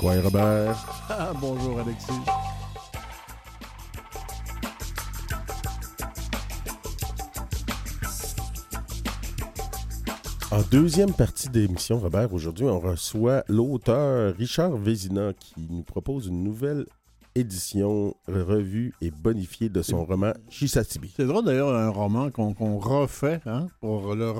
Robert? Ah, bonjour, Alexis. En deuxième partie d'émission, Robert, aujourd'hui, on reçoit l'auteur Richard Vézina qui nous propose une nouvelle édition revue et bonifiée de son roman Chisatibi. C'est drôle d'ailleurs, un roman qu'on refait hein, pour le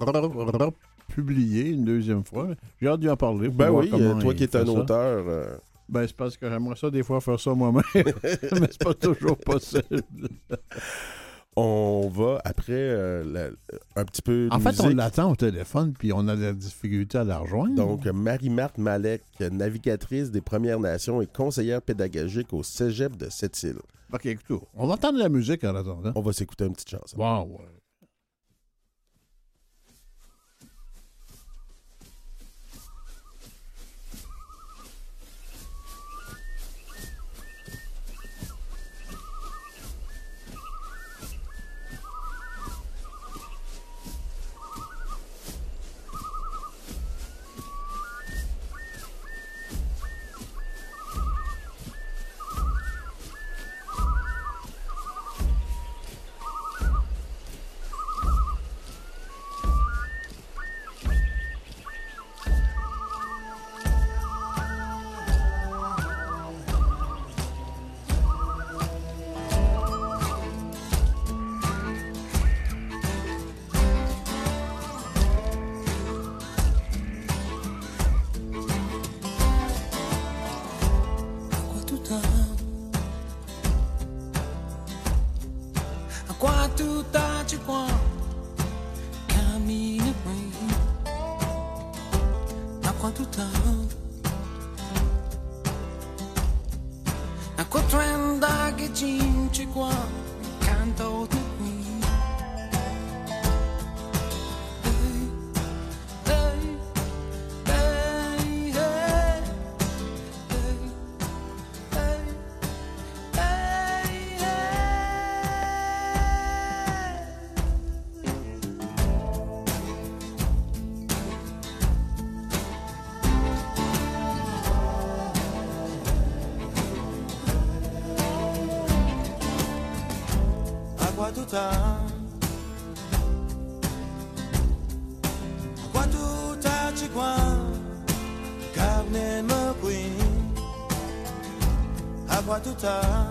republier une deuxième fois. J'ai hâte d'y en parler. Ben oui, toi qui es un auteur, euh, Ben, c'est parce que j'aimerais ça des fois faire ça moi-même. Mais c'est pas toujours possible. on va après euh, la- un petit peu de En fait, on l'attend au téléphone, puis on a de la difficulté à la rejoindre. Donc, Marie-Marthe Malek, navigatrice des Premières Nations et conseillère pédagogique au cégep de Sept-Îles. OK, écoute, on va entendre la musique en attendant. On va s'écouter une petite chanson. Wow, ouais. Acqua tutta Acqua tutta ci qua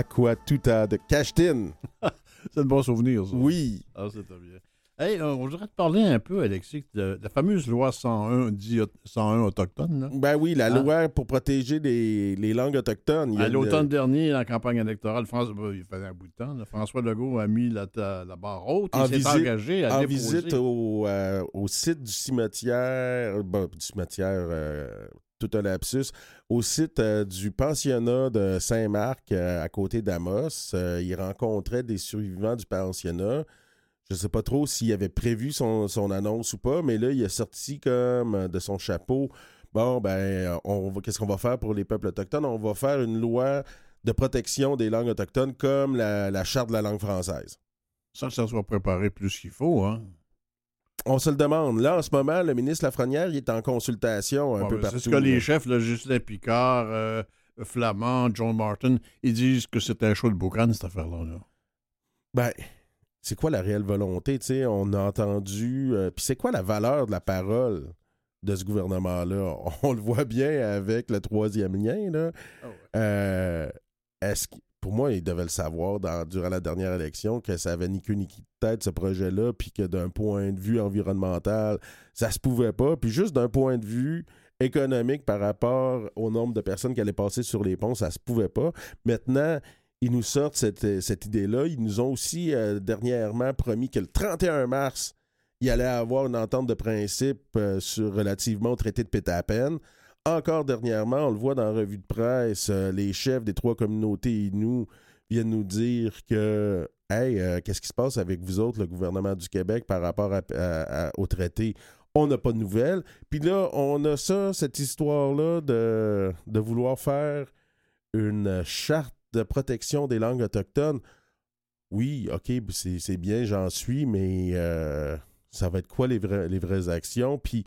Aqua Tuta de Cashtin. C'est un bon souvenir, ça. Oui. Ah, c'est très bien. Hey, euh, on voudrait te parler un peu, Alexis, de la fameuse loi 101, dit 101 autochtone. Là. Ben oui, la Ah. loi pour protéger les, les langues autochtones. Il À l'automne dernier, en campagne électorale, France- ben, il fallait un bout de temps, là, François Legault a mis la, barre haute. En Il s'est engagé à en déposer. visite au, euh, au site du cimetière, bon, du cimetière, euh, tout un lapsus, au site euh, du pensionnat de Saint-Marc euh, à côté d'Amos. Euh, il rencontrait des survivants du pensionnat. Je ne sais pas trop s'il avait prévu son, annonce ou pas, mais là, il a sorti comme de son chapeau. Bon, ben, on qu'est-ce qu'on va faire pour les peuples autochtones? On va faire une loi de protection des langues autochtones comme la, la charte de la langue française. Sans que ça soit préparé plus qu'il faut. Hein. On se le demande. Là, en ce moment, le ministre Lafrenière, il est en consultation un Bon, peu ben, partout. c'est ce que les chefs, là, Justin Picard, euh, Flamand, John Martin, ils disent que c'était un show de boucan, cette affaire-là. là. Ben, c'est quoi la réelle volonté? tu sais? On a entendu. euh, Puis c'est quoi la valeur de la parole de ce gouvernement-là? On le voit bien avec le troisième lien. Là. Ah ouais. Euh, est-ce que- pour moi, il devait le savoir durant la dernière élection que ça avait ni queue ni tête, ce projet-là, puis que d'un point de vue environnemental, ça se pouvait pas. Puis juste d'un point de vue économique par rapport au nombre de personnes qui allaient passer sur les ponts, ça se pouvait pas. Maintenant, ils nous sortent cette, cette idée-là. Ils nous ont aussi euh, dernièrement promis que le 31 mars, il allait avoir une entente de principe euh, sur relativement au traité de Pétapen. Encore dernièrement, on le voit dans la revue de presse, euh, les chefs des trois communautés nous viennent nous dire que Hey, euh, qu'est-ce qui se passe avec vous autres, le gouvernement du Québec, par rapport au traité? On n'a pas de nouvelles. Puis là, on a ça, cette histoire-là de, vouloir faire une charte de protection des langues autochtones. Oui, OK, c'est bien, j'en suis, mais euh, ça va être quoi les, les vraies actions? Puis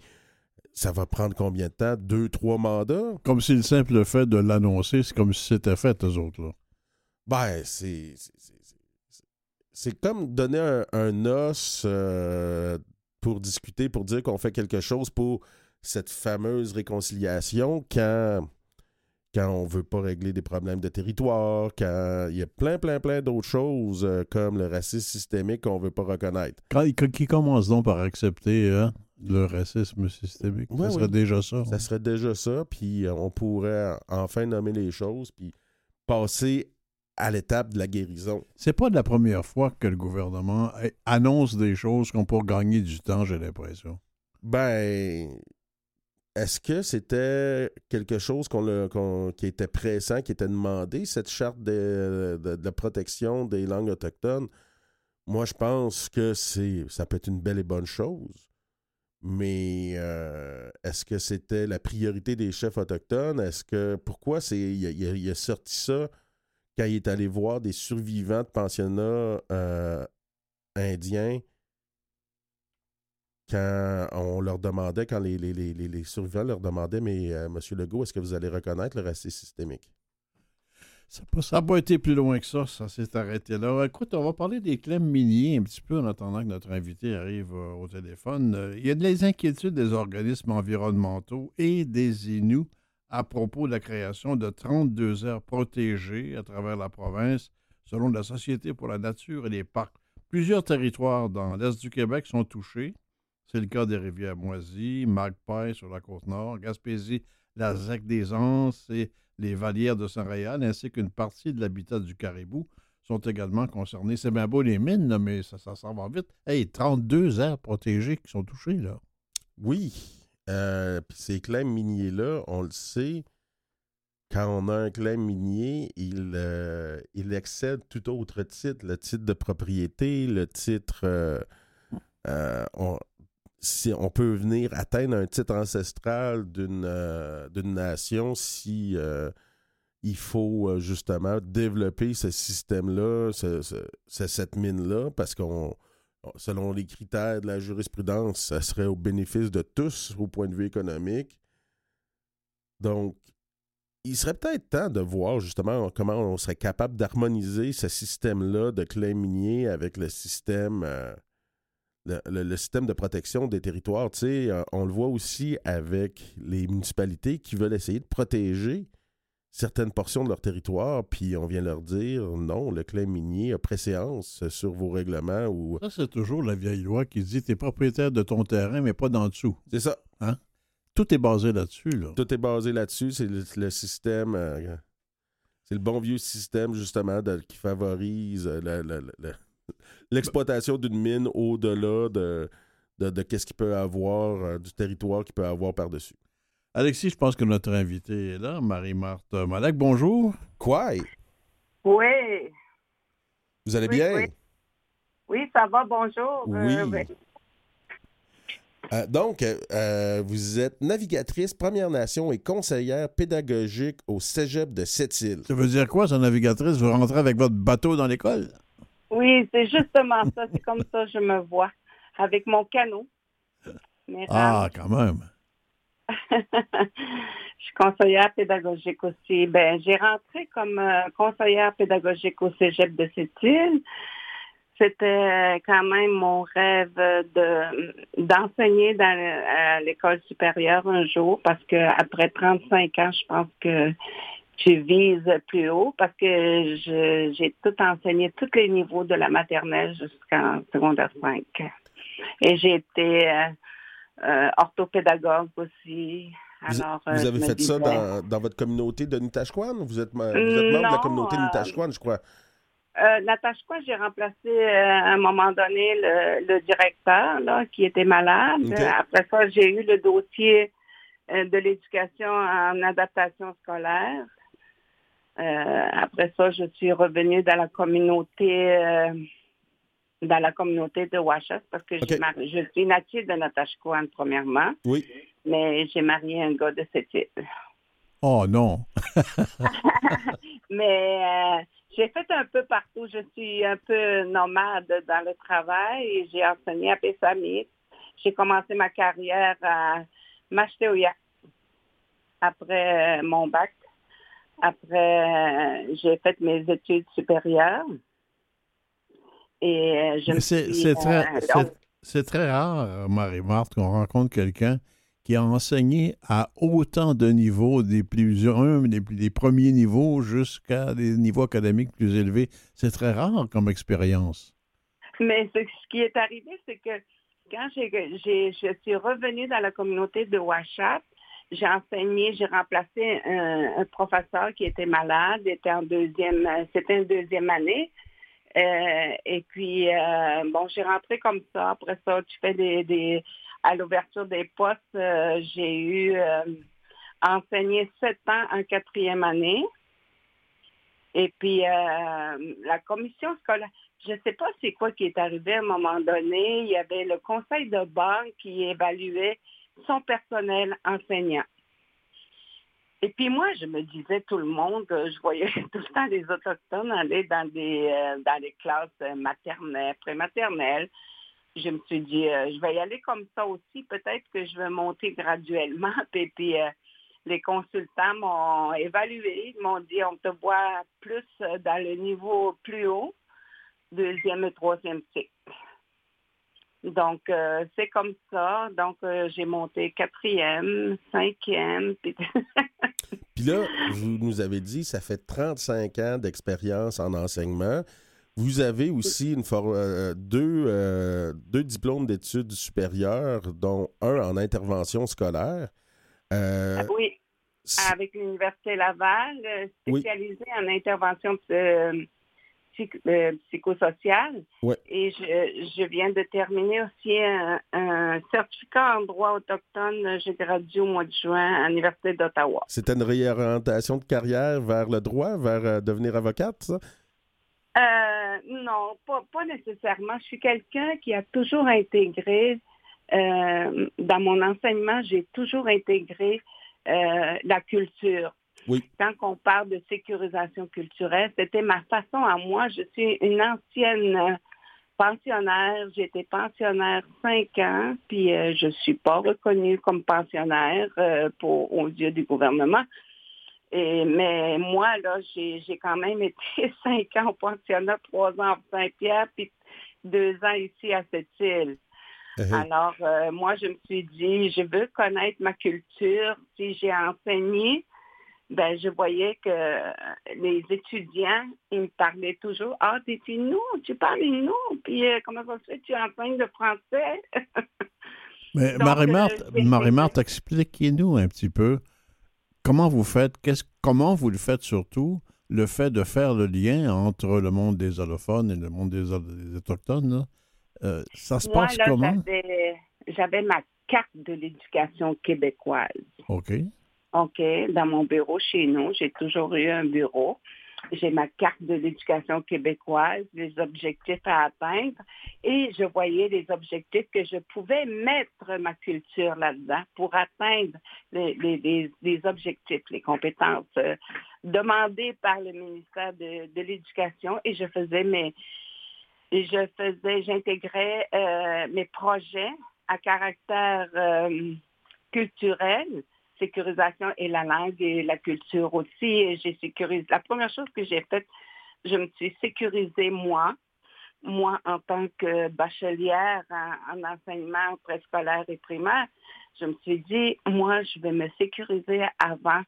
ça va prendre combien de temps? Deux, trois mandats? Comme si le simple fait de l'annoncer, c'est comme si c'était fait, eux autres. Là. Ben, c'est. c'est- comme donner un, un os euh, pour discuter, pour dire qu'on fait quelque chose pour cette fameuse réconciliation quand, quand on veut pas régler des problèmes de territoire, quand il y a plein, plein, plein d'autres choses euh, comme le racisme systémique qu'on veut pas reconnaître. Quand- qui commence donc par accepter hein, le racisme systémique? Ouais, ça serait oui. déjà ça. Ça serait déjà ça, puis euh, on pourrait enfin nommer les choses, puis passer à l'étape de la guérison. C'est pas la première fois que le gouvernement eh, annonce des choses qu'on pour gagner du temps, j'ai l'impression. Ben, est-ce que c'était quelque chose qu'on- qui était pressant, qui était demandé, cette charte de, de- de protection des langues autochtones? Moi, je pense que c'est ça peut être une belle et bonne chose. Mais euh, est-ce que c'était la priorité des chefs autochtones? Est-ce que pourquoi c'est il a, sorti ça quand il est allé voir des survivants de pensionnats euh, indiens? Quand on leur demandait, quand les survivants leur demandaient, mais euh, Monsieur Legault, est-ce que vous allez reconnaître le racisme systémique? Ça n'a pas, été plus loin que ça, ça s'est arrêté là. Écoute, on va parler des clèmes miniers un petit peu en attendant que notre invité arrive euh, au téléphone. Euh, il y a des inquiétudes des organismes environnementaux et des Inuits à propos de la création de 32 aires protégées à travers la province, selon la Société pour la nature et les parcs. Plusieurs territoires dans l'est du Québec sont touchés. C'est le cas des rivières Moisy, Magpie sur la côte nord, Gaspésie, la ZEC des Anses et les valières de Saint-Réal, ainsi qu'une partie de l'habitat du caribou, sont également concernés. C'est bien beau les mines, mais ça, s'en va vite. Hey, 32 aires protégées qui sont touchées, là. Oui. Euh, ces claims miniers-là, on le sait, quand on a un claim minier, il, euh, excède tout autre titre, le titre de propriété, le titre... euh, si on peut venir atteindre un titre ancestral d'une euh, nation si euh, il faut euh, justement développer ce système-là, ce- ce- ce- cette mine-là, parce qu'on selon les critères de la jurisprudence, ça serait au bénéfice de tous au point de vue économique. Donc, il serait peut-être temps de voir justement comment on serait capable d'harmoniser ce système-là de claims miniers avec le système, le, le- le système de protection des territoires. Tu sais, euh, on le voit aussi avec les municipalités qui veulent essayer de protéger certaines portions de leur territoire, puis on vient leur dire non, le clan minier a préséance sur vos règlements ou. Ça, c'est toujours la vieille loi qui dit t'es propriétaire de ton terrain, mais pas d'en dessous. C'est ça. Tout est basé là-dessus. Là. Tout est basé là-dessus. C'est le, le système. euh, c'est le bon vieux système, justement, de- qui favorise euh, la- la- l'exploitation d'une mine au-delà de, de, de qu'est-ce qu'il peut avoir, euh, du territoire qu'il peut avoir par-dessus. Alexis, je pense que notre invitée est là, Marie-Marthe Malek. Bonjour. Quoi? Oui, Vous allez Oui, bien? oui. oui, ça va, bonjour. Oui. Euh, ben, Euh, donc, euh, vous êtes navigatrice Première Nation et conseillère pédagogique au cégep de Sept-Îles. Ça veut dire quoi, sa navigatrice? Vous rentrez avec votre bateau dans l'école? Oui, c'est justement ça. C'est comme ça que je me vois, avec mon canot. Mes Ah, quand même. je suis conseillère pédagogique aussi. Ben, j'ai rentré comme euh, conseillère pédagogique au cégep de Sept-Îles. C'était quand même mon rêve de d'enseigner dans à l'école supérieure un jour parce que après 35 ans, je pense que tu vises plus haut parce que je- j'ai tout enseigné tous les niveaux de la maternelle jusqu'en secondaire 5. Et j'ai été euh, euh, orthopédagogue aussi. Vous, Alors, vous euh, je avez fait ça dans, dans votre communauté de Nutashquan? Vous êtes, vous êtes membre de la communauté de Nutashquan, je crois. Euh, Natashquan, j'ai remplacé euh, à un moment donné le, le directeur là, qui était malade. Après ça, j'ai eu le dossier de l'éducation en adaptation scolaire. Euh, après ça, je suis revenue dans la communauté euh, dans la communauté de Ouachas parce que je suis native de Natashquan premièrement, Oui. mais j'ai marié un gars de cette île. Oh non. Mais euh, j'ai fait un peu partout. Je suis un peu nomade dans le travail et j'ai enseigné à Pessamit. J'ai commencé ma carrière à Machteoya après mon bac. Après, euh, j'ai fait mes études supérieures. Et euh, je C'est suis, c'est très, euh, très rare, Marie-Marthe, qu'on rencontre quelqu'un qui a enseigné à autant de niveaux, des plus des, des premiers niveaux jusqu'à des niveaux académiques plus élevés. C'est très rare comme expérience. Mais ce, ce qui est arrivé, c'est que quand j'ai, j'ai- je suis revenue dans la communauté de Ouachat, j'ai enseigné, j'ai remplacé un, professeur qui était malade, était en deuxième, c'était une deuxième année. Euh, et puis, euh, bon, j'ai rentré comme ça. Après ça, tu fais des, à l'ouverture des postes, euh, j'ai eu enseigné sept ans en quatrième année. Et puis, la commission scolaire, je ne sais pas c'est quoi qui est arrivé à un moment donné. Il y avait le conseil de banque qui évaluait son personnel enseignant. Et puis moi, je me disais tout le monde, euh, je voyais tout le temps les autochtones aller dans des euh, dans les classes euh, maternelles, prématernelles. Je me suis dit, je vais y aller comme ça aussi. Peut-être que je vais monter graduellement. Et puis les consultants m'ont évalué, ils m'ont dit, on te voit plus dans le niveau plus haut, deuxième et troisième cycle. Donc, euh, c'est comme ça. Donc, euh, j'ai monté quatrième, cinquième. Puis... Puis là, vous nous avez dit, ça fait 35 ans d'expérience en enseignement. Vous avez aussi une for- euh, deux, deux diplômes d'études supérieures, dont un en intervention scolaire. Euh, oui, avec l'Université Laval, Oui. spécialisée en intervention psych- euh. Ouais. Et je, je viens de terminer aussi un, un certificat en droit autochtone. J'ai gradué au mois de juin à l'Université d'Ottawa. C'était une réorientation de carrière vers le droit, vers euh, devenir avocate, ça? Euh, non, pas, pas nécessairement. Je suis quelqu'un qui a toujours intégré, dans mon enseignement, j'ai toujours intégré la culture. Oui. Quand on parle de sécurisation culturelle, c'était ma façon à moi. Je suis une ancienne pensionnaire. J'ai été pensionnaire cinq ans, puis euh, je suis pas reconnue comme pensionnaire euh, pour, aux yeux du gouvernement. Et, mais moi, là, j'ai quand même été cinq ans au pensionnat, trois ans à Saint-Pierre, puis deux ans ici à cette île. Euh, Alors, euh, moi, je me suis dit, je veux connaître ma culture. Si j'ai enseigné ben, je voyais que les étudiants, ils me parlaient toujours, ah, t'es nous, tu parles nous, puis euh, comment ça se fait, tu enseignes le français? Mais Marie-Marthe, euh, Marie-Marthe, expliquez-nous un petit peu comment vous faites, qu'est-ce, comment vous le faites surtout, le fait de faire le lien entre le monde des allophones et le monde des, des autochtones. là. Euh, ça se Moi, passe là, comment? j'avais- j'avais ma carte de l'éducation québécoise. OK. OK, dans mon bureau chez nous, j'ai toujours eu un bureau. J'ai ma carte de l'éducation québécoise, les objectifs à atteindre, et je voyais les objectifs que je pouvais mettre ma culture là-dedans pour atteindre les, les- les- objectifs, les compétences euh, demandées par le ministère de, de l'Éducation, et je faisais mes, je faisais, j'intégrais euh, mes projets à caractère euh, culturel sécurisation et la langue et la culture aussi. J'ai sécurisé. La première chose que j'ai faite, je me suis sécurisée moi, moi en tant que bachelière en, en enseignement préscolaire et primaire. Je me suis dit, moi, je vais me sécuriser avant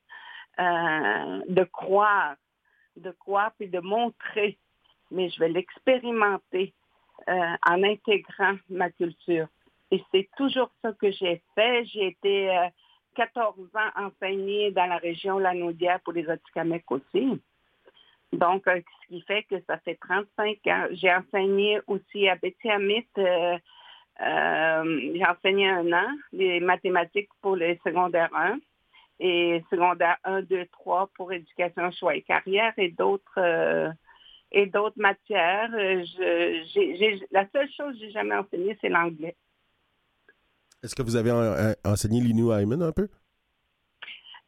euh, de croire, de croire puis de montrer, mais je vais l'expérimenter euh, en intégrant ma culture. Et c'est toujours ça que j'ai fait. J'ai été euh, 14 ans enseignée dans la région Lanaudière pour les Atikamekw aussi. Donc, euh, ce qui fait que ça fait 35 ans. J'ai enseigné aussi à Betty-Amit. euh, euh, j'ai enseigné un an les mathématiques pour les secondaires 1 et secondaire 1, 2, 3 pour éducation, choix et carrière et d'autres et d'autres matières. La seule chose que j'ai jamais enseignée, c'est l'anglais. Est-ce que vous avez en- en- enseigné l'Inu Hyman un peu?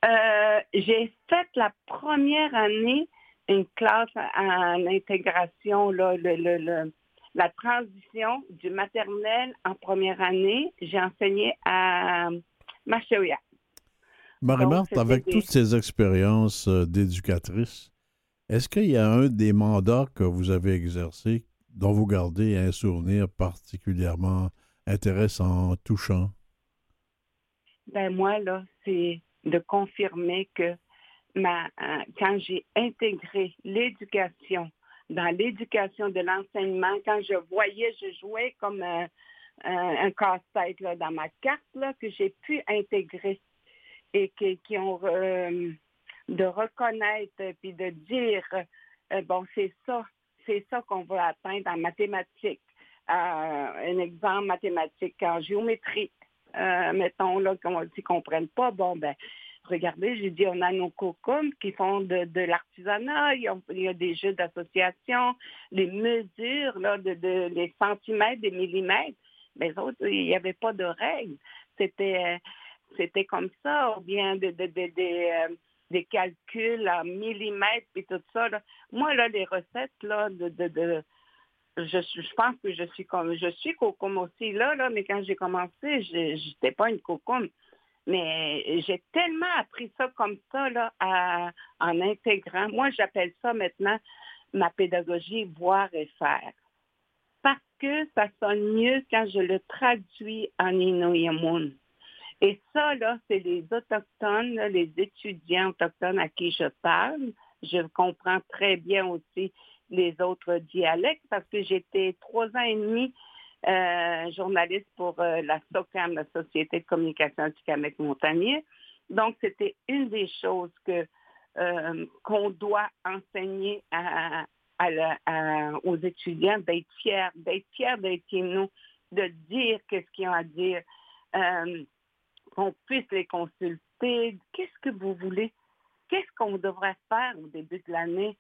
Euh, j'ai fait la première année une classe en intégration, là, le, le- le- la transition du maternel en première année. J'ai enseigné à Machoya. Marie-Marthe, avec des- toutes ces expériences euh, d'éducatrice, est-ce qu'il y a un des mandats que vous avez exercé dont vous gardez un souvenir particulièrement intéressant, touchant? Ben moi, là, c'est de confirmer que euh, quand j'ai intégré l'éducation dans l'éducation de l'enseignement, quand je voyais, je jouais comme un, un- un casse-tête dans ma carte là, que j'ai pu intégrer et qui ont euh, de reconnaître puis de dire euh, bon c'est ça, c'est ça qu'on veut atteindre en mathématiques. Un exemple mathématique en géométrie. Euh, mettons là qu'on ne comprennent pas, bon ben regardez, j'ai dit on a nos cocums qui font de, de l'artisanat, il y, a, des jeux d'association, les mesures là, de, de les centimètres, des millimètres. Les autres, il n'y avait pas de règles. C'était c'était comme ça, ou bien de, euh, des calculs en millimètres et tout ça. là. Moi, là, les recettes, là, de, de, de- je, pense que je suis comme je suis aussi là, là, mais quand j'ai commencé, je n'étais pas une cocum. Mais j'ai tellement appris ça comme ça là, en intégrant. Moi, j'appelle ça maintenant ma pédagogie voir et faire. Parce que ça sonne mieux quand je le traduis en Inuyamun. Et ça, là, c'est les Autochtones, les étudiants autochtones à qui je parle. Je comprends très bien aussi les autres dialectes parce que j'étais trois ans et demi euh, journaliste pour euh, la SOCAM, la Société de communication du Québec montagnier. Donc, c'était une des choses que euh, qu'on doit enseigner aux étudiants, d'être fiers, d'être fiers d'être nous, de dire qu'est-ce qu'ils ont à dire, qu'on puisse les consulter. Qu'est-ce que vous voulez? Qu'est-ce qu'on devrait faire au début de l'année?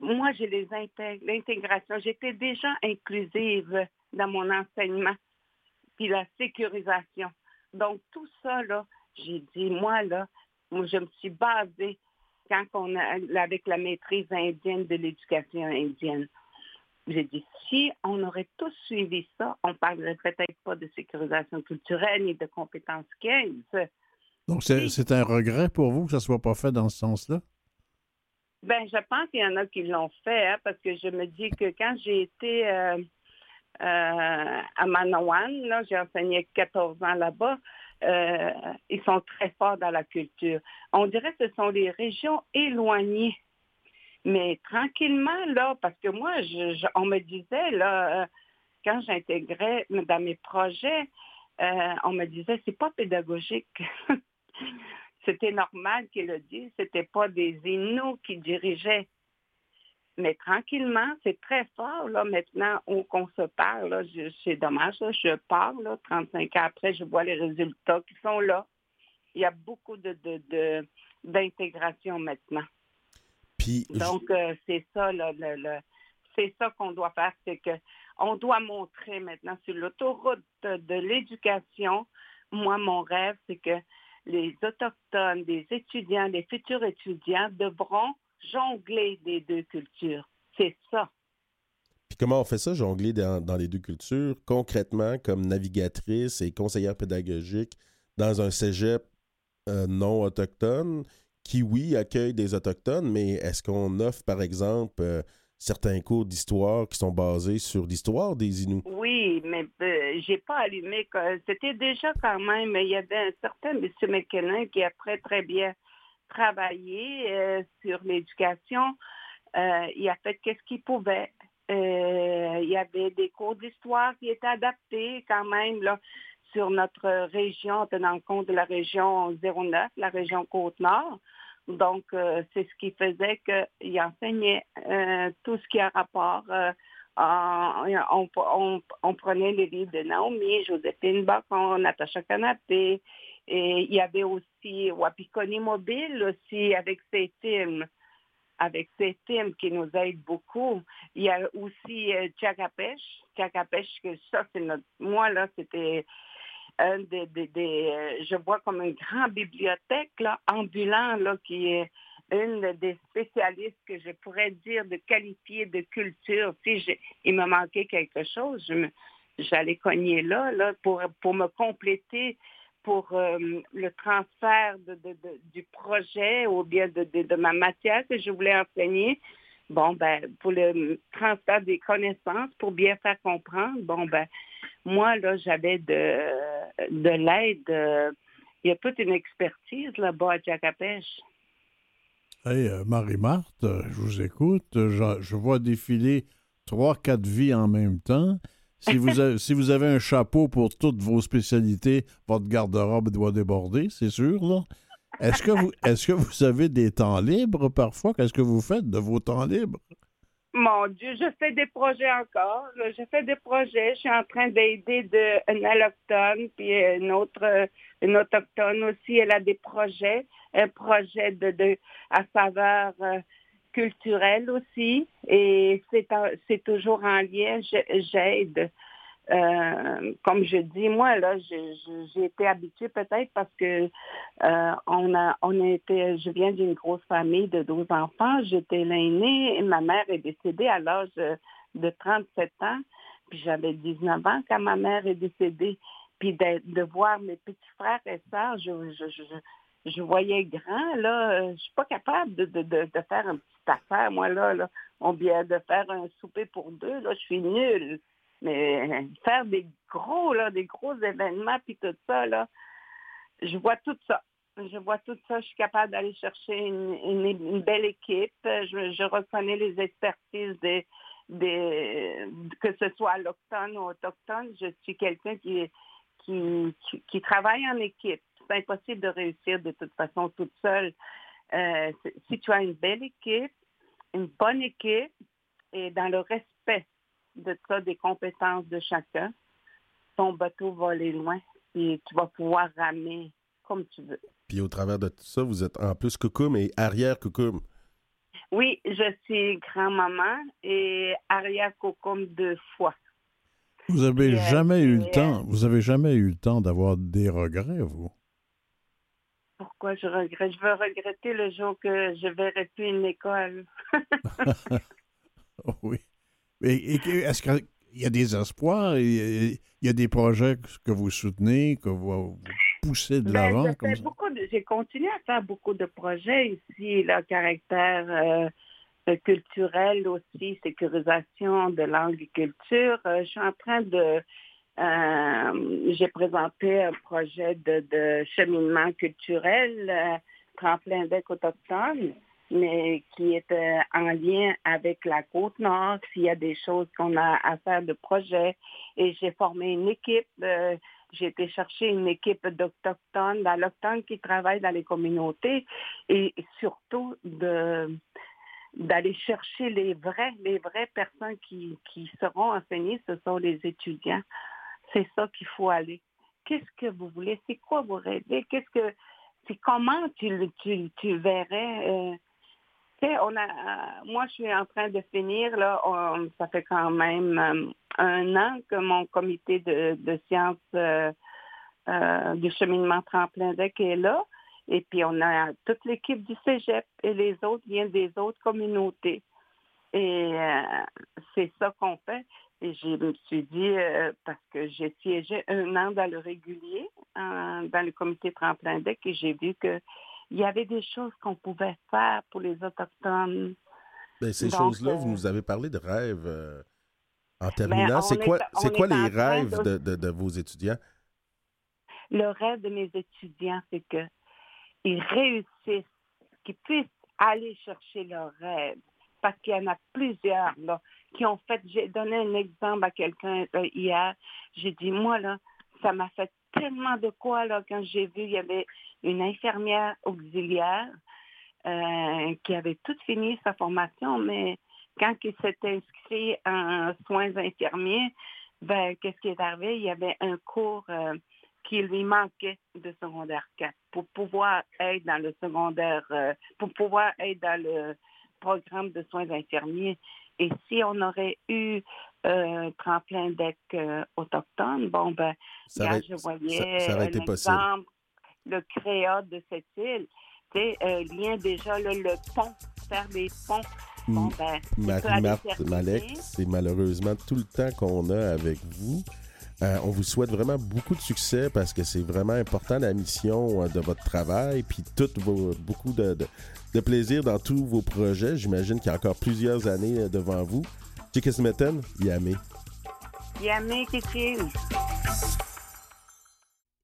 Moi, j'ai les intég- l'intégration. J'étais déjà inclusive dans mon enseignement, puis la sécurisation. Donc, tout ça, là, j'ai dit, moi, là, moi, je me suis basée quand on a, avec la maîtrise indienne de l'éducation indienne. J'ai dit, si on aurait tous suivi ça, on ne parlerait peut-être pas de sécurisation culturelle ni de compétences 15. Donc, c'est un regret pour vous que ça ne soit pas fait dans ce sens-là? Ben, je pense qu'il y en a qui l'ont fait, hein, parce que je me dis que quand j'ai été euh, euh, à Manawan, là, j'ai enseigné 14 ans là-bas, euh, ils sont très forts dans la culture. On dirait que ce sont des régions éloignées. Mais tranquillement, là, parce que moi, on me disait, là, quand j'intégrais dans mes projets, on me disait, c'est pas pédagogique. C'était normal qu'ils le disent, c'était pas des Inuits qui dirigeaient. Mais tranquillement, c'est très fort, là, maintenant, qu'on se parle, c'est dommage, je parle, là, 35 ans après, je vois les résultats qui sont là. Il y a beaucoup de, d'intégration maintenant. Puis, Donc, euh, c'est ça, le, c'est ça qu'on doit faire, c'est que on doit montrer maintenant sur l'autoroute de l'éducation. Moi, mon rêve, c'est que les Autochtones, les étudiants, les futurs étudiants devront jongler des deux cultures. C'est ça. Puis comment on fait ça, jongler dans, les deux cultures, concrètement, comme navigatrice et conseillère pédagogique dans un cégep euh, non autochtone? Qui, oui, accueille des Autochtones, mais est-ce qu'on offre, par exemple, euh, certains cours d'histoire qui sont basés sur l'histoire des Inuits. Oui, mais euh, j'ai pas allumé. C'était déjà quand même, il y avait un certain M. McKinnon qui a très, très bien travaillé euh, sur l'éducation. Euh, il a fait qu'est-ce qu'il pouvait. il y avait des cours d'histoire qui étaient adaptés quand même là, sur notre région, tenant compte de la région 09, la région Côte-Nord. Donc, euh, c'est ce qui faisait qu'il enseignait euh, tout ce qui a rapport. Euh, on, prenait les livres de Naomi, Joséphine Bacon, Natacha Canapé. Et il y avait aussi Wapikoni Mobile aussi avec ses films avec ses films qui nous aident beaucoup. Il y a aussi euh, Tchakapesh. que ça, c'est notre... Moi, là, c'était un des, euh, je vois comme une grande bibliothèque là, ambulant là, qui est une des spécialistes que je pourrais dire de qualifier de culture. Si il me manquait quelque chose, j'allais cogner là, là pour, pour me compléter pour euh, le transfert de, du projet ou bien de, de, ma matière que je voulais enseigner. Bon, ben, pour le transfert des connaissances, pour bien faire comprendre, bon, ben, moi, là, j'avais de, de l'aide. Euh, il y a toute une expertise là-bas à Jacapèche. Hey, euh, Marie-Marthe, euh, je vous écoute. Je, vois défiler trois, quatre vies en même temps. Si vous, avez, si vous avez un chapeau pour toutes vos spécialités, votre garde-robe doit déborder, c'est sûr, là. Est-ce que, vous, est-ce que vous avez des temps libres parfois? Qu'est-ce que vous faites de vos temps libres? Mon Dieu, je fais des projets encore. Je fais des projets. Je suis en train d'aider de, un allochtone, puis une autre, une autochtone aussi. Elle a des projets, un projet de, à saveur euh, culturelle aussi. Et c'est, c'est toujours en lien. J'aide euh, comme je dis, moi, là, j'ai été habituée peut-être parce que euh, on a on a été, je viens d'une grosse famille de 12 enfants. J'étais l'aînée et ma mère est décédée à l'âge de 37 ans. Puis j'avais 19 ans quand ma mère est décédée. Puis de, de voir mes petits frères et sœurs, je, je, je, je voyais grand, là, je suis pas capable de, de, de, de faire une petite affaire, moi, là, là. On vient de faire un souper pour deux, là, je suis nulle. Mais faire des gros, là, des gros événements, puis tout ça, là, je vois tout ça. Je vois tout ça. Je suis capable d'aller chercher une, belle équipe. Je, reconnais les expertises des, que ce soit allochtone ou autochtone. Je suis quelqu'un qui, qui, qui, travaille en équipe. C'est impossible de réussir de toute façon toute seule. Euh, si tu as une belle équipe, une bonne équipe et dans le respect de ça, des compétences de chacun, ton bateau va aller loin et tu vas pouvoir ramer comme tu veux. Puis au travers de tout ça, vous êtes en plus coucoum et arrière coucoum. Oui, je suis grand-maman et arrière coucoum deux fois. Vous avez jamais eu le temps, vous avez jamais eu le temps d'avoir des regrets, vous? Pourquoi je regrette? Je veux regretter le jour que je verrai plus une école. oui. Est-ce qu'il y a des espoirs? Il y a des projets que vous soutenez, que vous, poussez de ben, l'avant? J'ai continué à faire beaucoup de projets ici, le caractère euh, culturel aussi, sécurisation de langue et culture. Euh, je suis en train de euh, j'ai présenté un projet de, de cheminement culturel, euh, tremplin d'ec autochtone, mais qui est euh, en lien avec la côte nord, s'il y a des choses qu'on a à faire de projet. Et j'ai formé une équipe. euh, j'ai été chercher une équipe d'Autochtones, d'Allochtones qui travaillent dans les communautés et surtout de d'aller chercher les vrais, les vraies personnes qui, qui seront enseignées, ce sont les étudiants. C'est ça qu'il faut aller. Qu'est-ce que vous voulez? C'est quoi vous rêvez? Qu'est-ce que c'est comment tu, tu, tu verrais? euh, tu sais, on a, euh, moi, je suis en train de finir, là, ça fait quand même euh, un an que mon comité de, sciences euh, du cheminement tremplin deck est là. Et puis, on a toute l'équipe du cégep et les autres viennent des autres communautés. Et c'est ça qu'on fait. Et je me suis dit, parce que j'ai siégé un an dans le régulier, euh, dans le comité tremplin deck, et j'ai vu que il y avait des choses qu'on pouvait faire pour les Autochtones. Ben, ces choses-là, euh, vous nous avez parlé de rêves. euh, en Ben, terminant, c'est est- quoi, c'est quoi les rêves de- de, vos étudiants? Le rêve de mes étudiants, c'est que ils réussissent, qu'ils puissent aller chercher leurs rêves. Parce qu'il y en a plusieurs là, qui ont fait, j'ai donné un exemple à quelqu'un euh, hier, j'ai dit, moi là, ça m'a fait tellement de quoi là quand j'ai vu, il y avait une infirmière auxiliaire euh, qui avait tout fini sa formation, mais quand il s'était inscrit en soins infirmiers, ben, qu'est-ce qui est arrivé? Il y avait un cours euh, qui lui manquait de secondaire 4 pour pouvoir être dans le secondaire, euh, pour pouvoir être dans le programme de soins infirmiers. Et si on aurait eu euh, un tremplin d'ec euh, autochtone, bon, ben, Ça aurait, je voyais ça- ça aurait un été possible. Le créa de cette île, tu sais, euh, lien déjà là, le pont, faire des ponts. Bon, ben, Marie-Marthe. Malek, c'est malheureusement tout le temps qu'on a avec vous. Euh, on vous souhaite vraiment beaucoup de succès parce que c'est vraiment important la mission euh, de votre travail, puis vos, beaucoup de, de- de plaisir dans tous vos projets. J'imagine qu'il y a encore plusieurs années euh, devant vous. Chickasmetten, Yamé. Yamé Kitchen.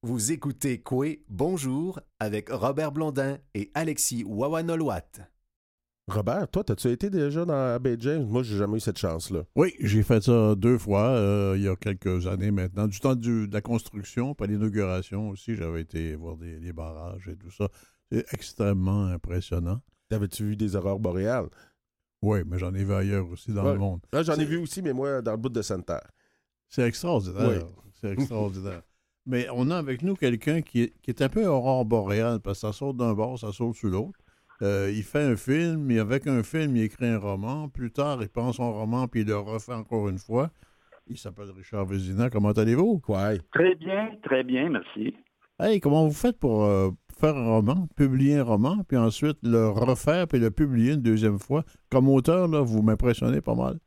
Vous écoutez Coué Bonjour avec Robert Blondin et Alexis Wawanolwat. Robert, toi, as-tu été déjà dans Bay James? Moi, j'ai jamais eu cette chance-là. Oui, j'ai fait ça deux fois, euh, il y a quelques années maintenant. Du temps du- de la construction, pas l'inauguration aussi, j'avais été voir des, barrages et tout ça. C'est extrêmement impressionnant. T'avais-tu vu des aurores boréales? Oui, mais j'en ai vu ailleurs aussi dans Ouais. le monde. Là, j'en ai vu aussi, mais moi, dans le bout de Sainte-Terre. C'est extraordinaire. Oui. C'est extraordinaire. Mais on a avec nous quelqu'un qui est, qui est un peu aurore boréale, parce que ça saute d'un bord, ça saute sur l'autre. Euh, il fait un film, et avec un film, il écrit un roman. Plus tard, il prend son roman, puis il le refait encore une fois. Il s'appelle Richard Vézina. Comment allez-vous? Quoi? Très bien, très bien, merci. Hey, comment vous faites pour euh, faire un roman, publier un roman, puis ensuite le refaire, puis le publier une deuxième fois? Comme auteur, là, vous m'impressionnez pas mal.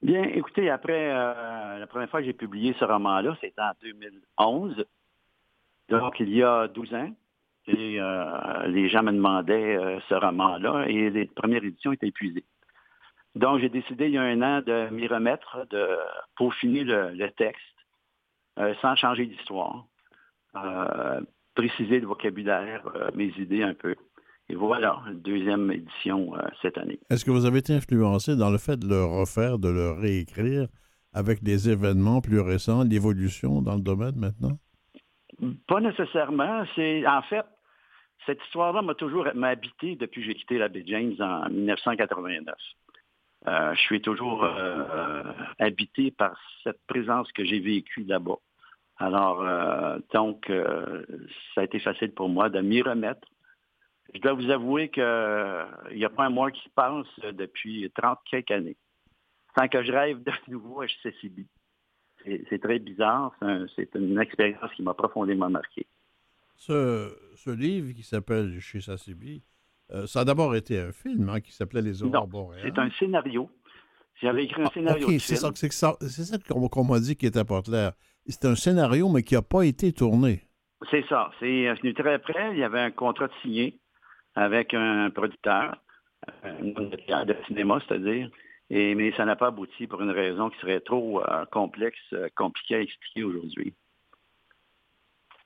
Bien, écoutez, après euh, la première fois que j'ai publié ce roman-là, c'était en 2011. Donc, il y a 12 ans. Euh, les gens me demandaient euh, ce roman-là et les premières éditions étaient épuisées. Donc, j'ai décidé il y a un an de m'y remettre, de peaufiner le, texte sans changer d'histoire, préciser le vocabulaire, mes idées un peu. Et voilà, deuxième édition euh, cette année. Est-ce que vous avez été influencé dans le fait de le refaire, de le réécrire avec des événements plus récents, l'évolution dans le domaine maintenant? Pas nécessairement. C'est en fait cette histoire-là m'a toujours habité depuis que j'ai quitté la baie James en 1989. Euh, je suis toujours euh, habité par cette présence que j'ai vécue là-bas. Alors, euh, donc, ça a été facile pour moi de m'y remettre. Je dois vous avouer qu'il n'y a pas un mois qui passe depuis 30 quelques années sans que je rêve de nouveau à CCB. C'est c'est très bizarre. C'est un- C'est une expérience qui m'a profondément marqué. Ce, ce livre qui s'appelle Chez Sassibi, euh, ça a d'abord été un film hein, qui s'appelait Les Aurores boréales. C'est un scénario. J'avais écrit un Ah, scénario. C'est ça, ça- ça qu'on qu'on m'a dit qui était pas clair. C'est un scénario, mais qui n'a pas été tourné. C'est ça. C'est venu très près. Il y avait un contrat de signé avec un producteur, un homme de cinéma, c'est-à-dire. Et, mais ça n'a pas abouti pour une raison qui serait trop euh, complexe, euh, compliquée à expliquer aujourd'hui.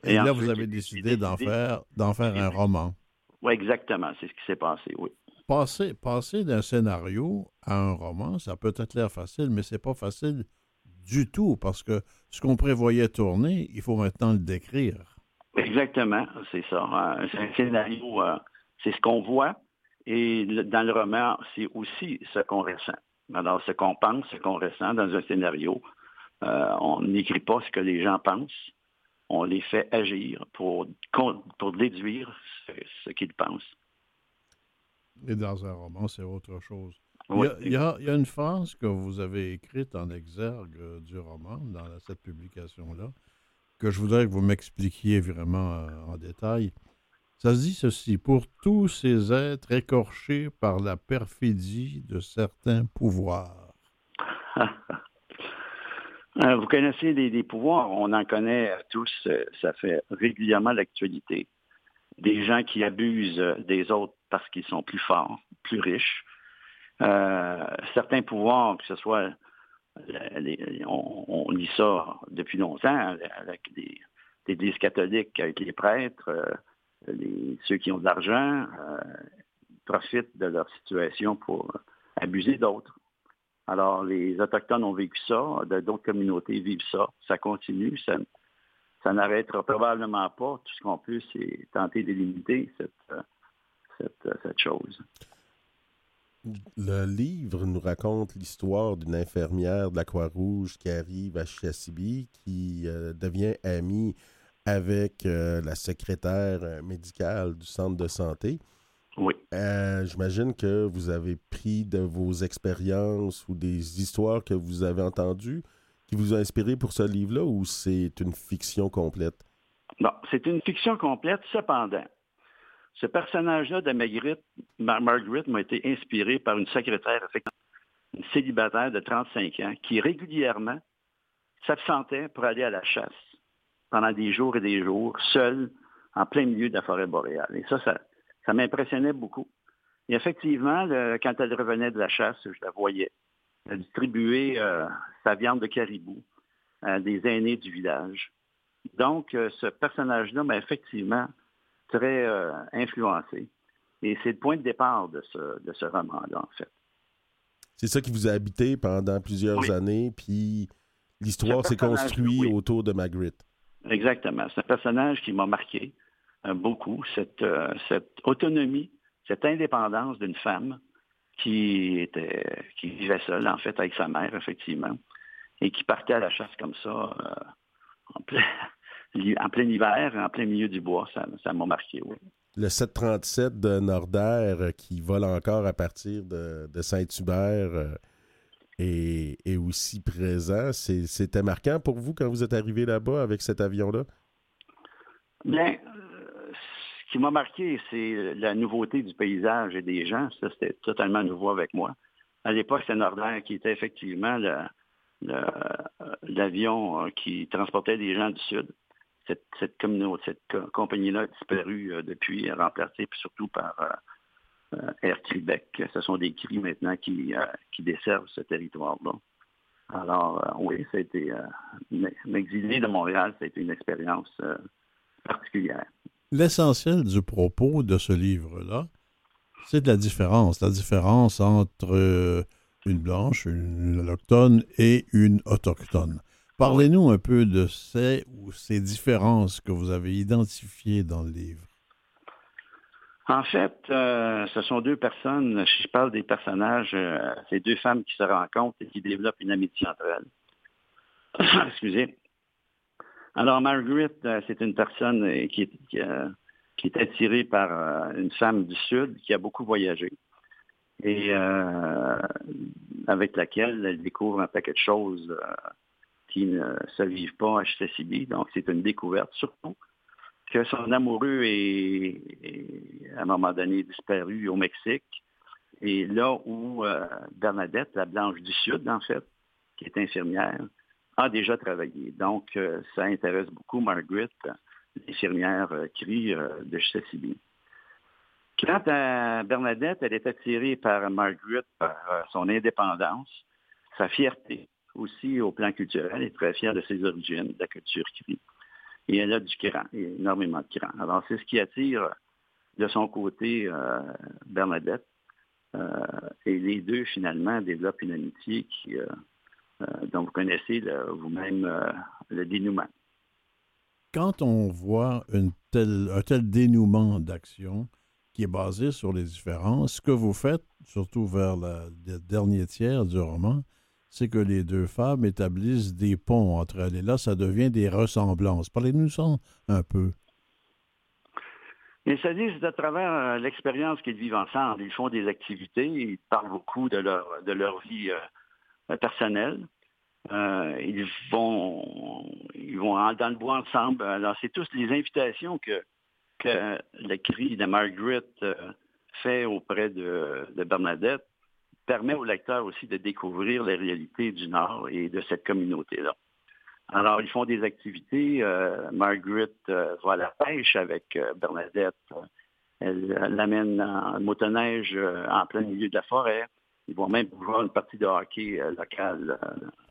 Et, là, ensuite, vous avez décidé d'en faire, d'en faire un roman. Oui, exactement. C'est ce qui s'est passé, oui. Passer, passer d'un scénario à un roman, ça peut être l'air facile, mais c'est pas facile du tout parce que ce qu'on prévoyait tourner, il faut maintenant le décrire. Exactement, c'est ça. Euh, C'est un scénario, euh, c'est ce qu'on voit. Et dans le roman, c'est aussi ce qu'on ressent. Alors, ce qu'on pense, ce qu'on ressent dans un scénario, euh, on n'écrit pas ce que les gens pensent. On les fait agir pour, pour déduire ce, ce qu'ils pensent. Et dans un roman, c'est autre chose. Oui. Il, y a, il y une phrase que vous avez écrite en exergue euh, du roman, dans cette publication-là, que je voudrais que vous m'expliquiez vraiment euh, en détail. Ça dit ceci, pour tous ces êtres écorchés par la perfidie de certains pouvoirs. Euh, Vous connaissez les pouvoirs, on en connaît euh, tous, euh, ça fait régulièrement l'actualité. Des gens qui abusent des autres parce qu'ils sont plus forts, plus riches. Certains pouvoirs, que ce soit, on, on lit ça depuis longtemps, avec des, des églises catholiques, avec les prêtres, ceux qui ont de l'argent, euh, profitent de leur situation pour abuser d'autres. Alors, les Autochtones ont vécu ça, de- d'autres communautés vivent ça, ça continue, ça, n'arrêtera probablement pas. Tout ce qu'on peut, c'est tenter cette, euh, cette, chose. Le livre nous raconte l'histoire d'une infirmière de la Croix-Rouge qui arrive à Chasibi, qui euh, devient amie avec euh, la secrétaire euh, médicale du centre de santé. Oui. Euh, J'imagine que vous avez pris de vos expériences ou des histoires que vous avez entendues qui vous ont inspiré pour ce livre-là ou c'est une fiction complète? Bon, c'est une fiction complète. Cependant, ce personnage-là de Margaret, Mar- Margaret m'a été inspiré par une secrétaire, une célibataire de 35 ans, qui régulièrement s'absentait pour aller à la chasse pendant des jours et des jours, seule, en plein milieu de la forêt boréale. Et ça, ça, ça m'impressionnait beaucoup. Et effectivement, le- quand elle revenait de la chasse, je la voyais. Elle distribuait euh, sa viande de caribou à des aînés du village. Donc, euh, ce personnage-là m'a effectivement très euh, influencé. Et c'est le point de départ de ce, de ce roman-là, en fait. C'est ça qui vous a habité pendant plusieurs Oui. années, puis l'histoire s'est construite oui. autour de Magritte. Exactement. C'est un personnage qui m'a marqué euh, beaucoup, cette, euh, cette autonomie, cette indépendance d'une femme qui était qui vivait seule, en fait, avec sa mère, effectivement, et qui partait à la chasse comme ça euh, en, plein, en plein hiver, en plein milieu du bois. Ça m'a marqué, oui. Le 737 de Nordair qui vole encore à partir de, de Saint-Hubert est aussi présent. C'était marquant pour vous quand vous êtes arrivé là-bas avec cet avion-là? Bien, euh, ce qui m'a marqué, c'est la nouveauté du paysage et des gens. Ça, c'était totalement nouveau avec moi. À l'époque, c'est Nordair qui était effectivement euh, l'avion euh, qui transportait des gens du Sud. Cette, cette, communauté, cette co- compagnie-là a disparu depuis, remplacée surtout par Air Québec. Ce sont des cris maintenant qui, euh, desservent ce territoire-là. Alors, euh, oui, ça a été, euh, m'exiler de Montréal, ça a été une expérience euh, particulière. L'essentiel du propos de ce livre-là, c'est de la différence. La différence entre euh, une blanche, une autochtone et une autochtone. Parlez-nous un peu de ces ou ces différences que vous avez identifiées dans le livre. En fait, euh, ce sont deux personnes, je parle des personnages, euh, c'est deux femmes qui se rencontrent et qui développent une amitié entre elles. Excusez. Alors, Margaret, euh, c'est une personne euh, qui, est, qui, euh, qui est attirée par une femme du Sud qui a beaucoup voyagé et avec laquelle elle découvre un paquet de choses qui ne se vivent pas à Chitasibi. Donc, c'est une découverte, surtout que son amoureux est, à un moment donné disparu au Mexique. Et là où euh, Bernadette, la blanche du Sud, en fait, qui est infirmière, a déjà travaillé. Donc, euh, ça intéresse beaucoup Margaret, l'infirmière euh, CRI euh, de Chitasibi. Quant à Bernadette, elle est attirée par Margaret, par son indépendance, sa fierté, aussi au plan culturel, elle est très fière de ses origines, de la culture cri. Et elle a du cran, énormément de cran. Alors, c'est ce qui attire de son côté euh, Bernadette. Euh, et les deux, finalement, développent une amitié euh, dont vous connaissez vous-même le dénouement. Quand on voit un tel dénouement d'action qui est basé sur les différences, ce que vous faites, surtout vers le dernier tiers du roman, c'est que les deux femmes établissent des ponts entre elles. Et là, ça devient des ressemblances. Parlez-nous ça un peu. Ça dit, c'est à travers euh, l'expérience qu'ils vivent ensemble. Ils font des activités, ils parlent beaucoup de leur, vie euh, personnelle. Euh, ils vont ils dans le bois ensemble. Alors, c'est tous les invitations que, que le cri de Margaret fait auprès de Bernadette permet au lecteur aussi de découvrir les réalités du Nord et de cette communauté-là. Alors, ils font des activités. Euh, Margaret euh, va à la pêche avec euh, Bernadette. Elle l'amène en motoneige en plein milieu de la forêt. Ils vont même voir une partie de hockey local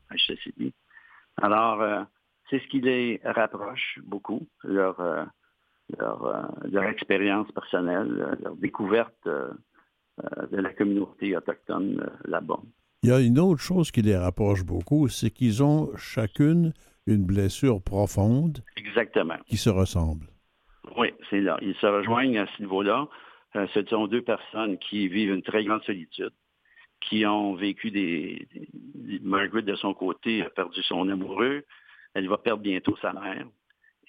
à HCCB. Alors, c'est ce qui les rapproche beaucoup, leur, leur, expérience personnelle, leur découverte euh, de la communauté autochtone euh, là-bas. Il y a une autre chose qui les rapproche beaucoup, c'est qu'ils ont chacune une blessure profonde. Exactement. Qui se ressemble. Oui, c'est là. Ils se rejoignent à ce niveau-là. Euh, ce sont deux personnes qui vivent une très grande solitude, qui ont vécu des, Margaret, de son côté, a perdu son amoureux. Elle va perdre bientôt sa mère.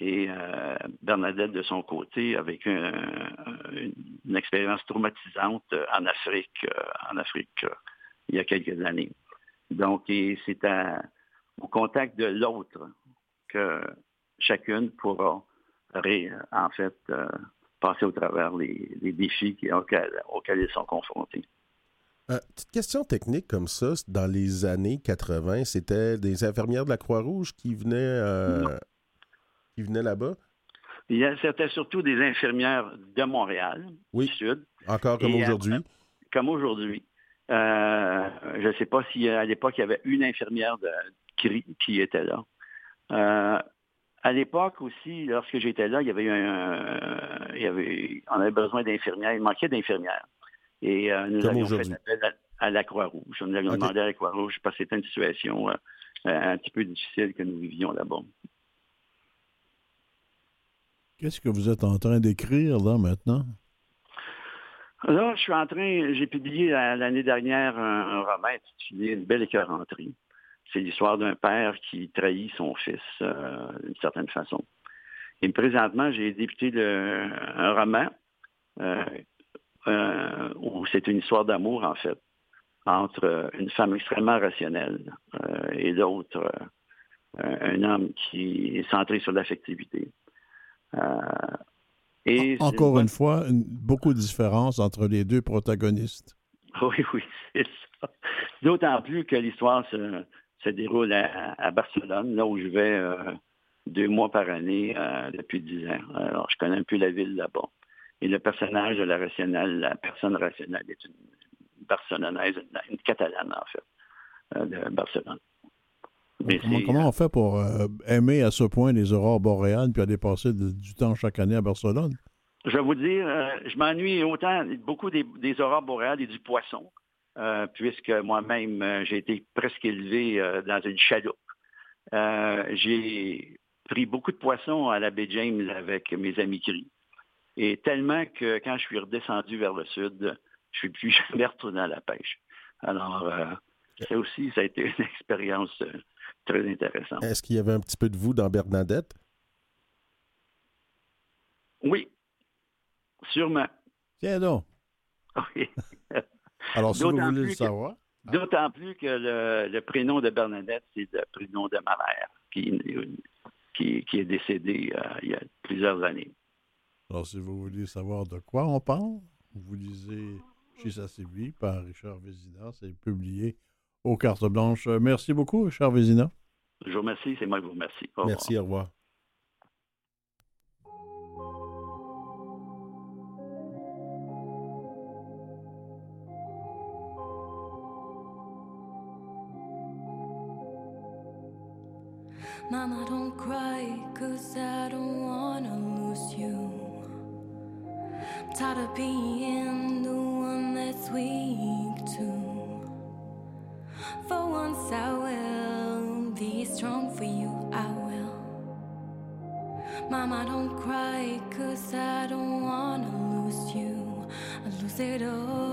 Et euh, Bernadette, de son côté, avec une, expérience traumatisante en Afrique, euh, en Afrique euh, il y a quelques années. Donc, c'est au contact de l'autre que chacune pourra, en fait, passer au travers les, défis auxquels, auxquels ils sont confrontés. petite question technique comme ça, dans les années 80, c'était des infirmières de la Croix-Rouge qui venaient qui venaient là-bas? C'était surtout des infirmières de Montréal, oui. du Sud. Encore comme aujourd'hui? comme aujourd'hui. Euh, je ne sais pas si à l'époque, il y avait une infirmière de, qui, qui était là. Euh, à l'époque aussi, lorsque j'étais là, il y avait un, il y avait, on avait besoin d'infirmières, il manquait d'infirmières. Et euh, nous avions fait appel à, la Croix-Rouge. On avait demandé à la Croix-Rouge parce que c'était une situation un petit peu difficile que nous vivions là-bas. Qu'est-ce que vous êtes en train d'écrire là maintenant? Là, je suis en train, j'ai publié l'année dernière un, roman intitulé Une belle écœuranterie. C'est l'histoire d'un père qui trahit son fils euh, d'une certaine façon. Et présentement, j'ai débuté un roman euh, euh, où c'est une histoire d'amour, en fait, entre une femme extrêmement rationnelle et l'autre, un homme qui est centré sur l'affectivité. Euh, et Encore une fois, beaucoup de différences entre les deux protagonistes. Oui, oui, c'est ça. D'autant plus que l'histoire se, déroule à, Barcelone, là où je vais euh, deux mois par année euh, depuis dix ans. Alors, je connais un peu la ville là-bas. Et le personnage de la rationnelle, la personne rationnelle est une barcelonaise, une catalane, en fait, de Barcelone. Comment, on fait pour euh, aimer à ce point les aurores boréales puis aller passer du temps chaque année à Barcelone? Je vais vous dire, euh, je m'ennuie autant beaucoup des, aurores boréales et du poisson, euh, puisque moi-même, j'ai été presque élevé dans une chaloupe. j'ai pris beaucoup de poissons à la baie James avec mes amis gris. Et tellement que quand je suis redescendu vers le sud, je ne suis plus jamais retourné à la pêche. Alors, ça aussi, ça a été une expérience très intéressant. Est-ce qu'il y avait un petit peu de vous dans Bernadette? Oui, sûrement. Tiens donc. Oui. Alors, si vous voulez le savoir. D'autant plus que le, prénom de Bernadette, c'est le prénom de ma mère, qui, qui, est décédée euh, il y a plusieurs années. Alors, si vous voulez savoir de quoi on parle, vous lisez Chez Sassibi par Richard Vézina. C'est publié aux cartes blanches. Euh, merci beaucoup, cher Vézina. Je vous remercie, c'est moi qui vous remercie. Au Merci, au revoir. Mama, don't cry, cause I don't wanna lose you. I'm tired of being the one that's weak too. Mama, don't cry, cause I don't wanna lose you. I lose it all.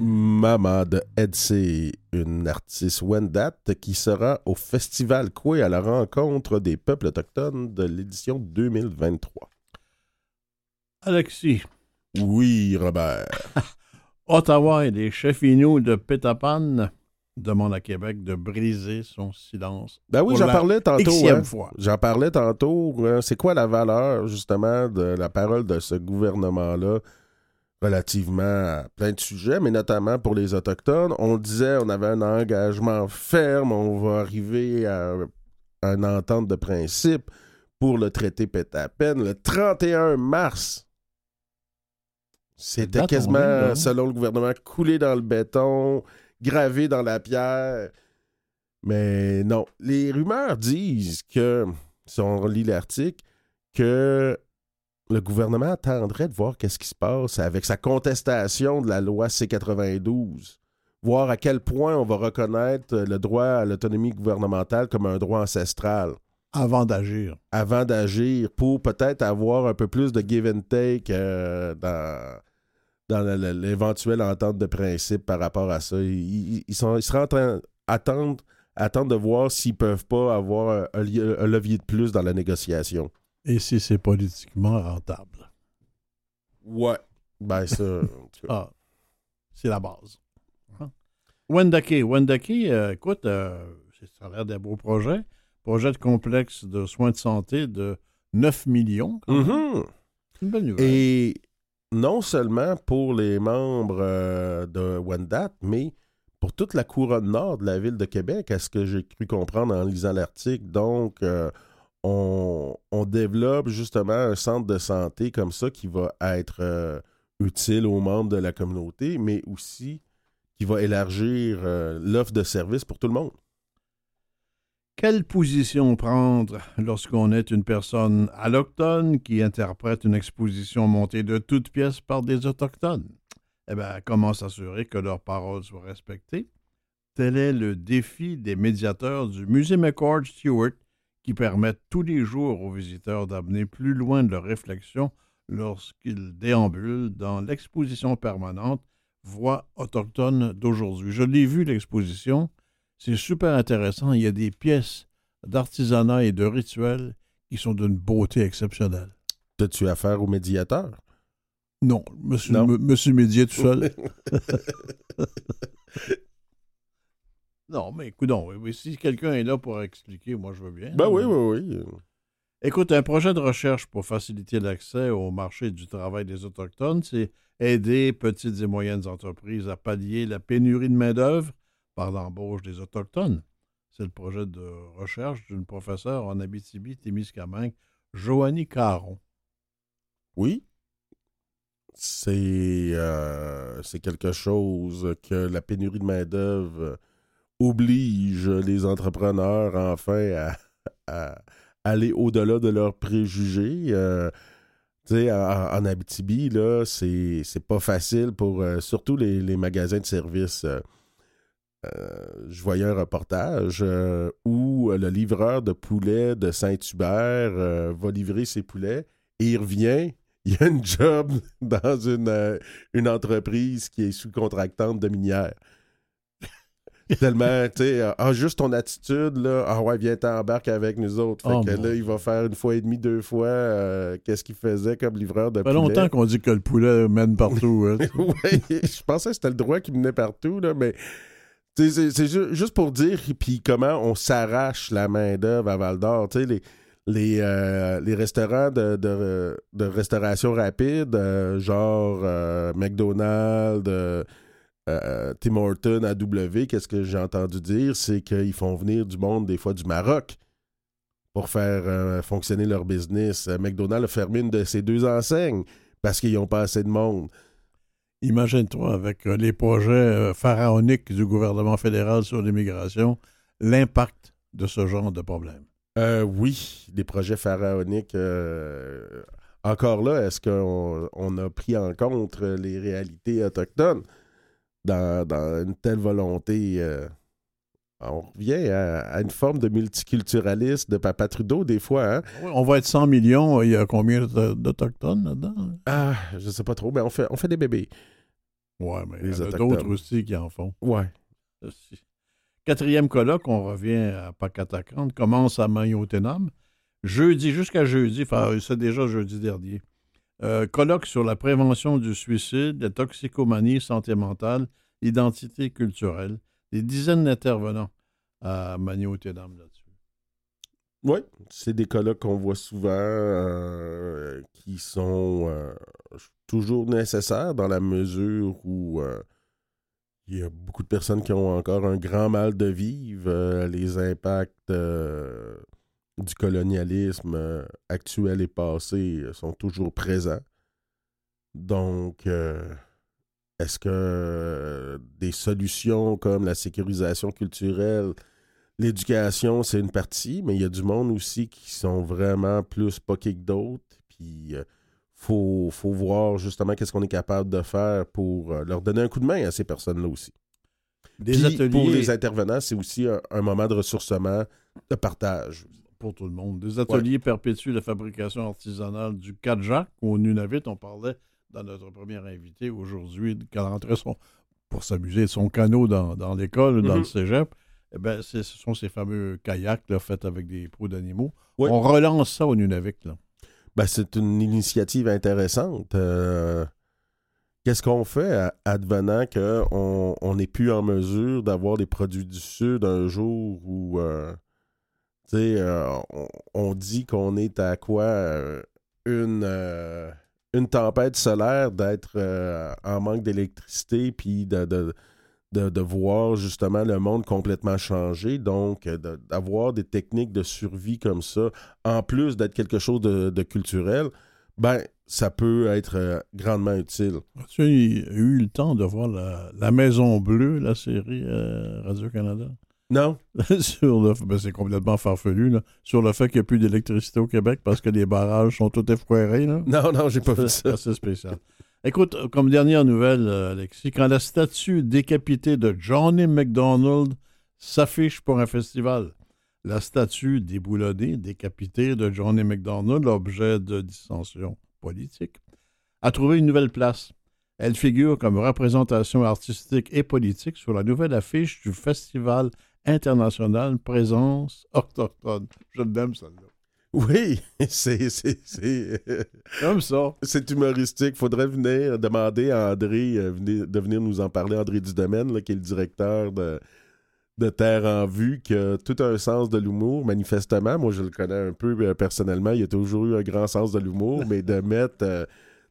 Mama de Edsey, une artiste Wendat qui sera au Festival Coué à la rencontre des peuples autochtones de l'édition 2023. Alexis, Oui, Robert. Ottawa et les chefs de Pétapan demandent à Québec de briser son silence. Ben oui, Pour j'en la parlais tantôt. Hein. fois. J'en parlais tantôt. hein. C'est quoi la valeur, justement, de la parole de ce gouvernement-là relativement à plein de sujets, mais notamment pour les Autochtones? On disait on avait un engagement ferme, on va arriver à, à une entente de principe pour le traité Pétapen le 31 mars. C'était quasiment, là. selon le gouvernement, coulé dans le béton, gravé dans la pierre. Mais non, les rumeurs disent que, si on lit l'article, que le gouvernement attendrait de voir qu'est-ce qui se passe avec sa contestation de la loi C-92, voir à quel point on va reconnaître le droit à l'autonomie gouvernementale comme un droit ancestral Avant d'agir. avant d'agir pour peut-être avoir un peu plus de give and take euh, dans, dans le- le- l'éventuelle entente de principe par rapport à ça. Ils, ils- sont, ils seraient en train d'attendre attendre de voir s'ils peuvent pas avoir un, levier de plus dans la négociation. Et si c'est politiquement rentable? Ouais. Ben ça. Ah, c'est la base. Hein? Wendake. Wendake, euh, écoute, euh, ça a l'air d'un beau projet. Projet de complexe de soins de santé de 9 millions. quand même. Mhm. C'est une bonne nouvelle. Et non seulement pour les membres euh, de Wendat, mais pour toute la couronne nord de la ville de Québec, à ce que j'ai cru comprendre en lisant l'article. Donc, euh, on, développe justement un centre de santé comme ça qui va être euh, utile aux membres de la communauté, mais aussi qui va élargir l'offre de services pour tout le monde. Quelle position prendre lorsqu'on est une personne allochtone qui interprète une exposition montée de toutes pièces par des autochtones? Eh bien, comment s'assurer que leurs paroles soient respectées? Tel est le défi des médiateurs du Musée McCord Stewart qui permettent tous les jours aux visiteurs d'amener plus loin de leur réflexion lorsqu'ils déambulent dans l'exposition permanente Voix autochtones d'aujourd'hui. Je l'ai vu, l'exposition. C'est super intéressant. Il y a des pièces d'artisanat et de rituels qui sont d'une beauté exceptionnelle. As-tu affaire au médiateur? Non, monsieur, Non? m- monsieur Médier tout seul. non, mais écoute, si quelqu'un est là pour expliquer, moi je veux bien. Ben oui, oui, oui. Écoute, un projet de recherche pour faciliter l'accès au marché du travail des Autochtones, c'est aider petites et moyennes entreprises à pallier la pénurie de main-d'œuvre par l'embauche des Autochtones. C'est le projet de recherche d'une professeure en Abitibi-Témiscamingue, Joanie Caron. Oui. C'est euh, quelque chose que la pénurie de main-d'œuvre oblige les entrepreneurs enfin à, aller au-delà de leurs préjugés. Euh, en, en Abitibi, là, c'est pas facile pour euh, surtout les, les magasins de services. Euh, je voyais un reportage euh, où le livreur de poulet de Saint-Hubert euh, va livrer ses poulets et il revient. Il y a une job dans une, euh, une entreprise qui est sous-contractante de minière. Tellement, tu sais, ah, juste ton attitude, là, ah ouais, viens t'embarques avec nous autres. Fait Oh, que là, il va faire une fois et demie, deux fois, euh, qu'est-ce qu'il faisait comme livreur de Ça fait poulet. longtemps qu'on dit que le poulet mène partout. hein. oui, je pensais que c'était le droit qui menait partout, là, mais c'est c'est ju- juste pour dire puis comment on s'arrache la main-d'œuvre à Val d'Or. Euh, les restaurants de, restauration rapide, euh, genre euh, McDonald's, Tim Horton, AW, qu'est-ce que j'ai entendu dire? C'est qu'ils font venir du monde, des fois du Maroc, pour faire fonctionner leur business. McDonald's a fermé une de ses deux enseignes parce qu'ils n'ont pas assez de monde. Imagine-toi, avec euh, les projets euh, pharaoniques du gouvernement fédéral sur l'immigration, l'impact de ce genre de problème. Euh, oui, des projets pharaoniques. encore là, est-ce qu'on on a pris en compte les réalités autochtones dans, une telle volonté? On revient à, à une forme de multiculturalisme de Papa Trudeau, des fois. Hein? Oui, On va être 100 millions, il y a combien d'Auto- d'Autochtones là-dedans? Ah, je sais pas trop, mais on fait, on fait des bébés. Oui, mais il y en a d'autres aussi qui en font. Aussi. Quatrième colloque, on revient à Pacatacante, commence à Magnotenam. Jeudi, jusqu'à jeudi, enfin, c'est déjà jeudi dernier. Euh, colloque sur la prévention du suicide, la toxicomanie, santé mentale, identité culturelle. Des dizaines d'intervenants à Magnotenam là-dessus. Oui, c'est des colloques qu'on voit souvent euh, qui sont euh, toujours nécessaires dans la mesure où euh, il y a beaucoup de personnes qui ont encore un grand mal de vivre. les impacts du colonialisme actuel et passé sont toujours présents. Donc, est-ce que euh, des solutions comme la sécurisation culturelle L'éducation, c'est une partie, mais il y a du monde aussi qui sont vraiment plus poqués que d'autres. Puis, il faut, faut voir justement qu'est-ce qu'on est capable de faire pour euh, leur donner un coup de main à ces personnes-là aussi. Des Puis, ateliers Pour les intervenants, c'est aussi un, un moment de ressourcement, de partage. pour tout le monde. Des ateliers perpétuent la fabrication artisanale du Kadjak au Nunavut. On parlait dans notre premier invité aujourd'hui qu'elle rentrait son, pour s'amuser de son canot dans, dans l'école, dans Mhm. le cégep. Eh ben, c'est- ce sont ces fameux kayaks là, faits avec des peaux d'animaux. Oui. On relance ça au Nunavut. Là. Ben, c'est une initiative intéressante. Euh, Qu'est-ce qu'on fait à- advenant qu'on on n'est plus en mesure d'avoir des produits du Sud un jour où euh, tu sais, euh, on, on dit qu'on est à quoi euh, une, euh, une tempête solaire, d'être euh, en manque d'électricité, puis de, de, de- voir justement le monde complètement changer. Donc, euh, d'avoir des techniques de survie comme ça, en plus d'être quelque chose de, culturel, ben, ça peut être euh, grandement utile. As-tu eu le temps de voir la, Maison Bleue, la série Radio-Canada? Non? sur le, ben, c'est complètement farfelu, là, sur le fait qu'il n'y a plus d'électricité au Québec parce que les barrages sont tous effoirés. Là. Non, non, j'ai pas vu C'est ça. assez spécial. Écoute, comme dernière nouvelle, euh, Alexis, quand la statue décapitée de Johnny McDonald s'affiche pour un festival, la statue déboulonnée, décapitée de Johnny McDonald, objet de dissension politique, a trouvé une nouvelle place. Elle figure comme représentation artistique et politique sur la nouvelle affiche du Festival international Présence autochtone. Je l'aime, celle-là. Oui, c'est, c'est, c'est, Comme ça. c'est humoristique. Faudrait venir demander à André euh, venir- de venir nous en parler, André Dudemaine, là, qui est le directeur de, de Terre en Vue, qui a tout un sens de l'humour, manifestement. Moi, je le connais un peu euh, personnellement. Il a toujours eu un grand sens de l'humour, mais de mettre euh,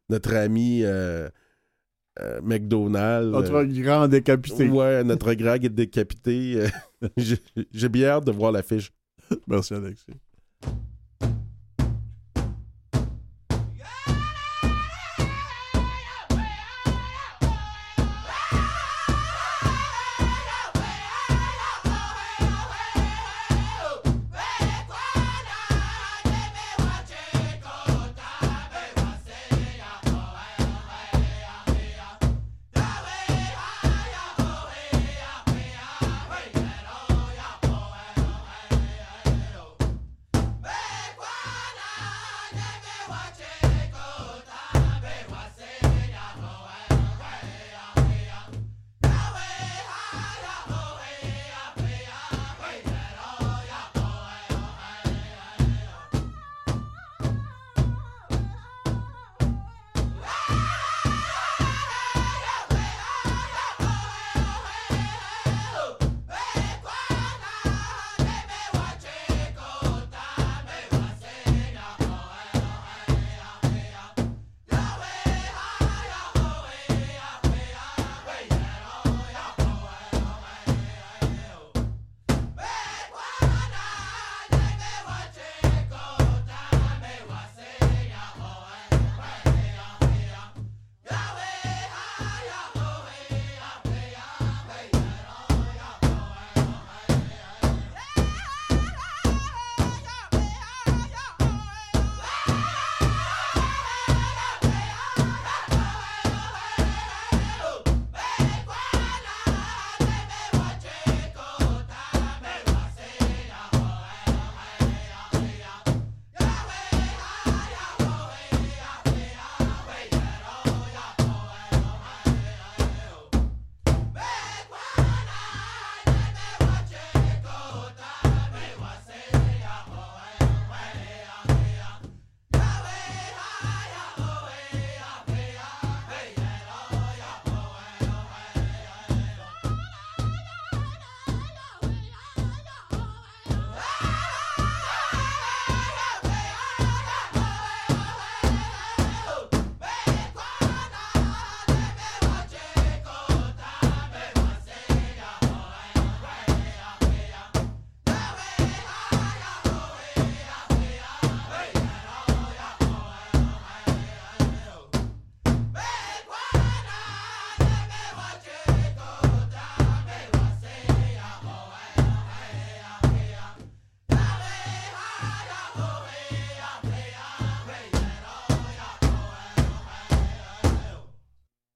notre ami euh, euh, McDonald. Notre euh, grand décapité. Ouais, notre grand est décapité. euh, j'ai bien hâte de voir l'affiche. Merci, Alexis.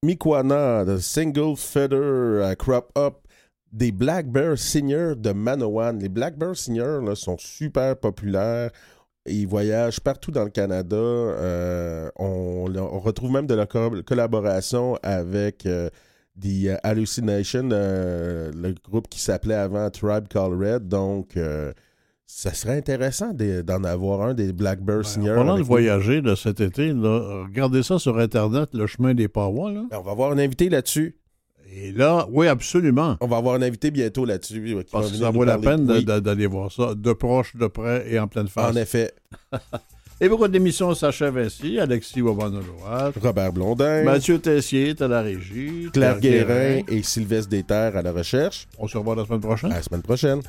Mikwana, the Single Feather euh, Crop Up des Black Bear Seniors de Manawan. Les Black Bear Seniors sont super populaires. Ils voyagent partout dans le Canada. Euh, on, retrouve même de la co- collaboration avec euh, The Hallucination, euh, le groupe qui s'appelait avant Tribe Called Red. Donc, euh, ça serait intéressant de- d'en avoir un des Black Bear Seniors. Pendant de nous. voyager là, cet été, là, regardez ça sur Internet, le chemin des parois. Là. Ben, On va avoir un invité là-dessus. Et là, oui, absolument. On va avoir un invité bientôt là-dessus. Parce que ça vaut la peine de- Oui, de- d'aller voir ça de proche, de près et en pleine face. En effet. Et beaucoup d'émissions s'achèvent ainsi. Alexis Wabanoloat, Robert Blondin, Mathieu Tessier est à la régie, Claire Guérin et Sylvestre Déterre à la recherche. On se revoit la semaine prochaine. À la semaine prochaine.